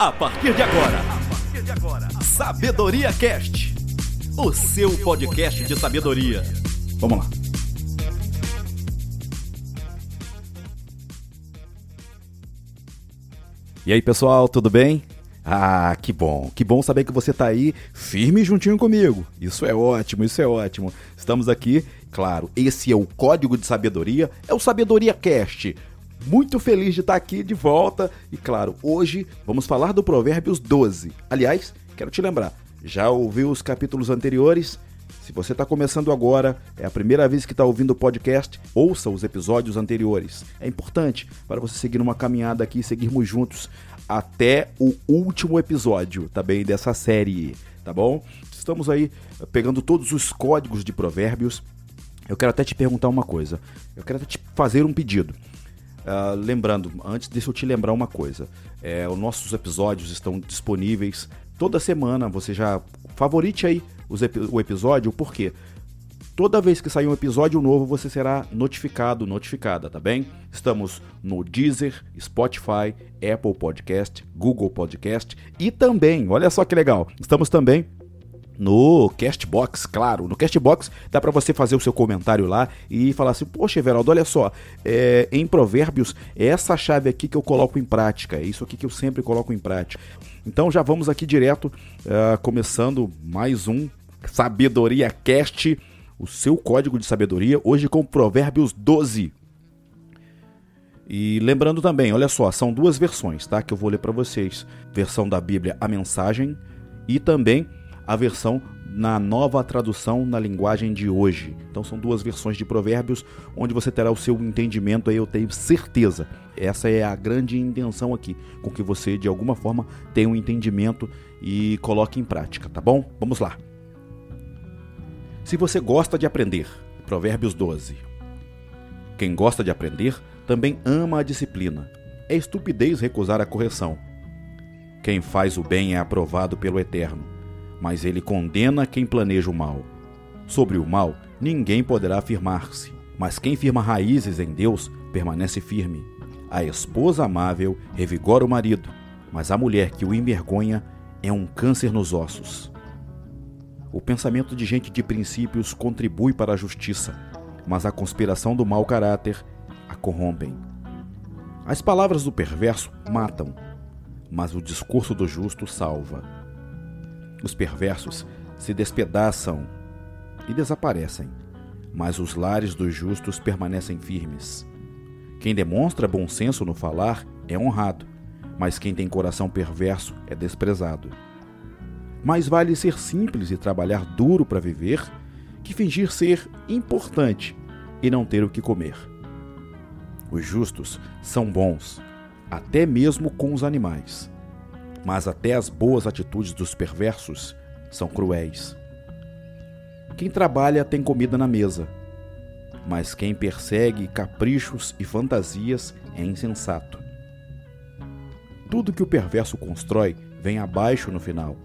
A partir de agora, Sabedoria Cast, o seu podcast de sabedoria. Vamos lá. E aí, pessoal, tudo bem? Ah, que bom, que bom saber que você está aí firme juntinho comigo. Isso é ótimo, isso é ótimo. Estamos aqui, claro, esse é o código de sabedoria, é o Sabedoria Cast. Muito feliz de estar aqui de volta e, claro, hoje vamos falar do Provérbios 12. Aliás, quero te lembrar, já ouviu os capítulos anteriores? Se você está começando agora, é a primeira vez que está ouvindo o podcast, ouça os episódios anteriores. É importante para você seguir uma caminhada aqui e seguirmos juntos até o último episódio, também tá dessa série, tá bom? Estamos aí pegando todos os códigos de provérbios. Eu quero até te perguntar uma coisa. Eu quero até te fazer um pedido. Uh, lembrando, antes deixa eu te lembrar uma coisa. É, os nossos episódios estão disponíveis toda semana. Você já favorite aí o episódio, por quê? Toda vez que sair um episódio novo, você será notificado, notificada, tá bem? Estamos no Deezer, Spotify, Apple Podcast, Google Podcast e também, olha só que legal, estamos também no Castbox, claro. No Castbox dá para você fazer o seu comentário lá e falar assim: Poxa, Everaldo, olha só, é, em Provérbios, é essa chave aqui que eu coloco em prática, é isso aqui que eu sempre coloco em prática. Então já vamos aqui direto, uh, começando mais um Sabedoria Cast o seu código de sabedoria, hoje com Provérbios 12. E lembrando também, olha só, são duas versões, tá? Que eu vou ler para vocês. Versão da Bíblia, a mensagem, e também a versão na nova tradução na linguagem de hoje. Então são duas versões de Provérbios onde você terá o seu entendimento aí, eu tenho certeza. Essa é a grande intenção aqui, com que você de alguma forma tenha um entendimento e coloque em prática, tá bom? Vamos lá. Se você gosta de aprender, Provérbios 12. Quem gosta de aprender também ama a disciplina. É estupidez recusar a correção. Quem faz o bem é aprovado pelo Eterno, mas ele condena quem planeja o mal. Sobre o mal, ninguém poderá afirmar-se, mas quem firma raízes em Deus permanece firme. A esposa amável revigora o marido, mas a mulher que o envergonha é um câncer nos ossos. O pensamento de gente de princípios contribui para a justiça, mas a conspiração do mau caráter a corrompem. As palavras do perverso matam, mas o discurso do justo salva. Os perversos se despedaçam e desaparecem, mas os lares dos justos permanecem firmes. Quem demonstra bom senso no falar é honrado, mas quem tem coração perverso é desprezado. Mais vale ser simples e trabalhar duro para viver que fingir ser importante e não ter o que comer. Os justos são bons, até mesmo com os animais, mas até as boas atitudes dos perversos são cruéis. Quem trabalha tem comida na mesa, mas quem persegue caprichos e fantasias é insensato. Tudo que o perverso constrói vem abaixo no final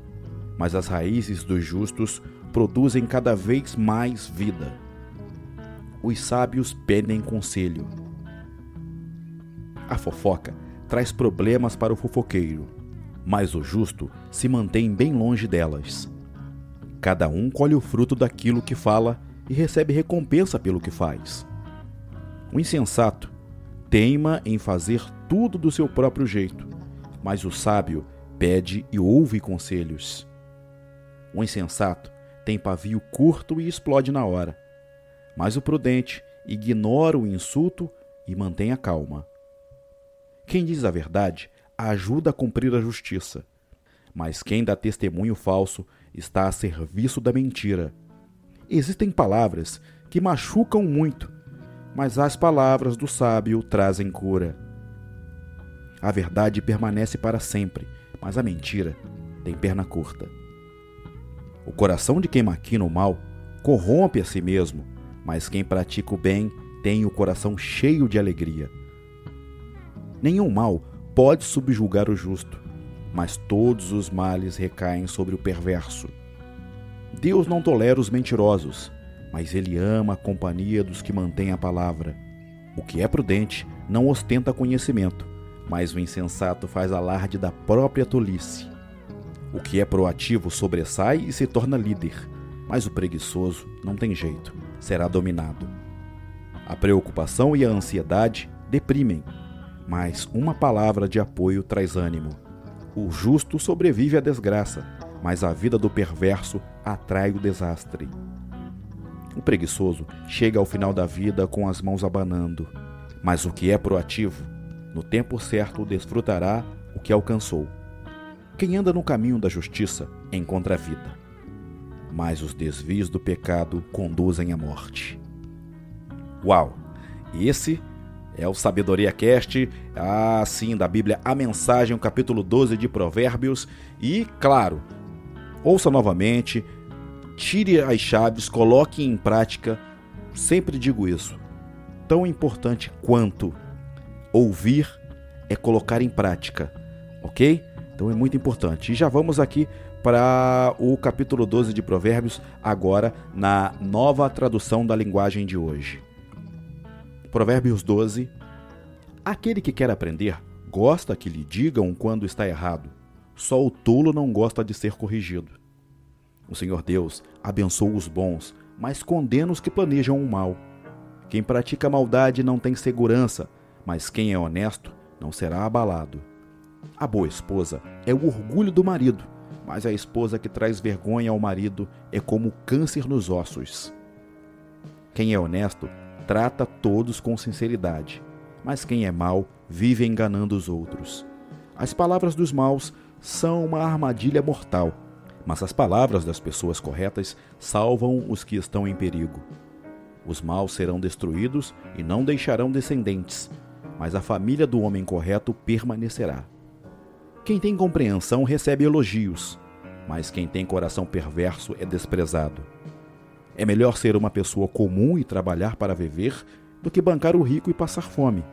mas as raízes dos justos produzem cada vez mais vida. Os sábios pedem conselho. A fofoca traz problemas para o fofoqueiro, mas o justo se mantém bem longe delas. Cada um colhe o fruto daquilo que fala e recebe recompensa pelo que faz. O insensato teima em fazer tudo do seu próprio jeito, mas o sábio pede e ouve conselhos. O insensato tem pavio curto e explode na hora, mas o prudente ignora o insulto e mantém a calma. Quem diz a verdade ajuda a cumprir a justiça, mas quem dá testemunho falso está a serviço da mentira. Existem palavras que machucam muito, mas as palavras do sábio trazem cura. A verdade permanece para sempre, mas a mentira tem perna curta. O coração de quem maquina o mal corrompe a si mesmo, mas quem pratica o bem tem o coração cheio de alegria. Nenhum mal pode subjugar o justo, mas todos os males recaem sobre o perverso. Deus não tolera os mentirosos, mas ele ama a companhia dos que mantêm a palavra. O que é prudente não ostenta conhecimento, mas o insensato faz alarde da própria tolice. O que é proativo sobressai e se torna líder, mas o preguiçoso não tem jeito, será dominado. A preocupação e a ansiedade deprimem, mas uma palavra de apoio traz ânimo. O justo sobrevive à desgraça, mas a vida do perverso atrai o desastre. O preguiçoso chega ao final da vida com as mãos abanando, mas o que é proativo, no tempo certo desfrutará o que alcançou. Quem anda no caminho da justiça encontra a vida, mas os desvios do pecado conduzem à morte. Uau! Esse é o Sabedoria Cast, assim, da Bíblia, a mensagem, o capítulo 12 de Provérbios. E, claro, ouça novamente, tire as chaves, coloque em prática. Sempre digo isso. Tão importante quanto ouvir é colocar em prática, ok? Então é muito importante. E já vamos aqui para o capítulo 12 de Provérbios, agora na nova tradução da linguagem de hoje. Provérbios 12. Aquele que quer aprender gosta que lhe digam quando está errado. Só o tolo não gosta de ser corrigido. O Senhor Deus abençoa os bons, mas condena os que planejam o mal. Quem pratica maldade não tem segurança, mas quem é honesto não será abalado. A boa esposa é o orgulho do marido, mas a esposa que traz vergonha ao marido é como câncer nos ossos. Quem é honesto trata todos com sinceridade, mas quem é mau vive enganando os outros. As palavras dos maus são uma armadilha mortal, mas as palavras das pessoas corretas salvam os que estão em perigo. Os maus serão destruídos e não deixarão descendentes, mas a família do homem correto permanecerá. Quem tem compreensão recebe elogios, mas quem tem coração perverso é desprezado. É melhor ser uma pessoa comum e trabalhar para viver do que bancar o rico e passar fome.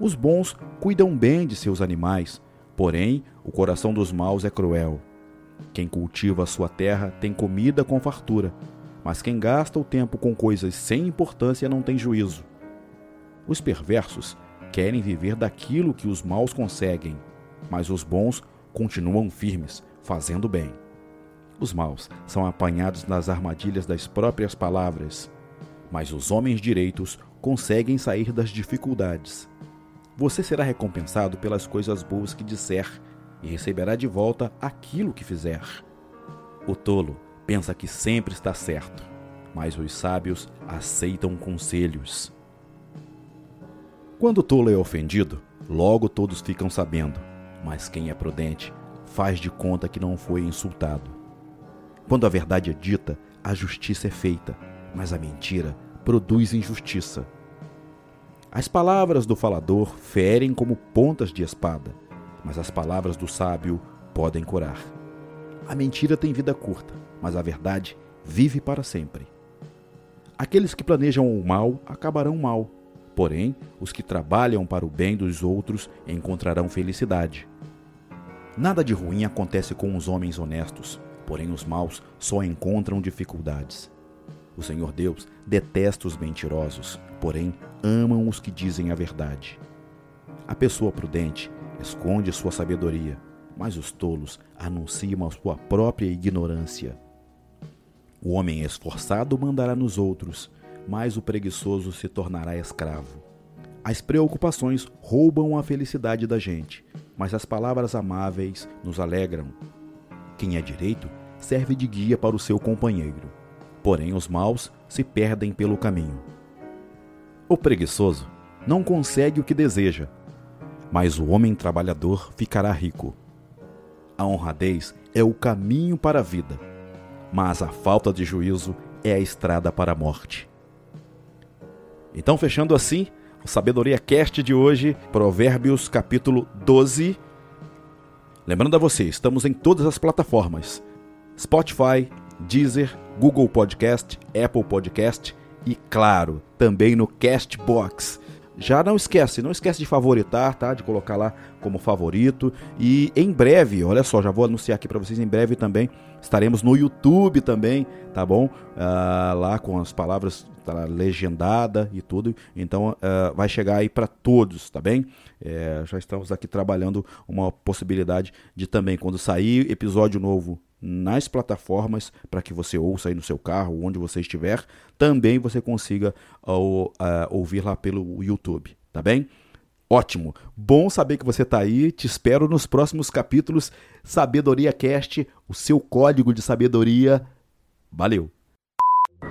Os bons cuidam bem de seus animais, porém o coração dos maus é cruel. Quem cultiva a sua terra tem comida com fartura, mas quem gasta o tempo com coisas sem importância não tem juízo. Os perversos querem viver daquilo que os maus conseguem, mas os bons continuam firmes, fazendo bem. Os maus são apanhados nas armadilhas das próprias palavras, mas os homens direitos conseguem sair das dificuldades. Você será recompensado pelas coisas boas que disser e receberá de volta aquilo que fizer. O tolo pensa que sempre está certo, mas os sábios aceitam conselhos. Quando o tolo é ofendido, logo todos ficam sabendo, mas quem é prudente faz de conta que não foi insultado. Quando a verdade é dita, a justiça é feita, mas a mentira produz injustiça. As palavras do falador ferem como pontas de espada, mas as palavras do sábio podem curar. A mentira tem vida curta, mas a verdade vive para sempre. Aqueles que planejam o mal acabarão mal Porém, os que trabalham para o bem dos outros encontrarão felicidade. Nada de ruim acontece com os homens honestos, porém os maus só encontram dificuldades. O Senhor Deus detesta os mentirosos, porém amam os que dizem a verdade. A pessoa prudente esconde sua sabedoria, mas os tolos anunciam a sua própria ignorância. O homem esforçado mandará nos outros, mais o preguiçoso se tornará escravo. As preocupações roubam a felicidade da gente, mas as palavras amáveis nos alegram. Quem é direito serve de guia para o seu companheiro, porém os maus se perdem pelo caminho. O preguiçoso não consegue o que deseja, mas o homem trabalhador ficará rico. A honradez é o caminho para a vida, mas a falta de juízo é a estrada para a morte. Então, fechando assim, o Sabedoria Cast de hoje, Provérbios capítulo 12. Lembrando a você, estamos em todas as plataformas: Spotify, Deezer, Google Podcast, Apple Podcast e, claro, também no Castbox. já não esquece, não esquece de favoritar, tá? De colocar lá como favorito. E em breve, olha só, já vou anunciar aqui para vocês, em breve também estaremos no YouTube também, tá bom? Uh, lá com as palavras tá legendada e tudo. Então uh, vai chegar aí para todos, tá bem? É, já estamos aqui trabalhando uma possibilidade de também, quando sair episódio novo nas plataformas para que você ouça aí no seu carro, onde você estiver, também você consiga uh, uh, ouvir lá pelo YouTube, tá bem? Ótimo, bom saber que você está aí. Te espero nos próximos capítulos. Sabedoria Cast, o seu código de sabedoria. Valeu!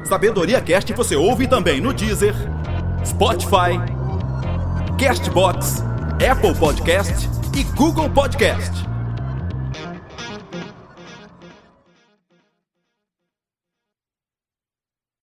Sabedoria Cast você ouve também no Deezer, Spotify, Castbox, Apple Podcast e Google Podcast.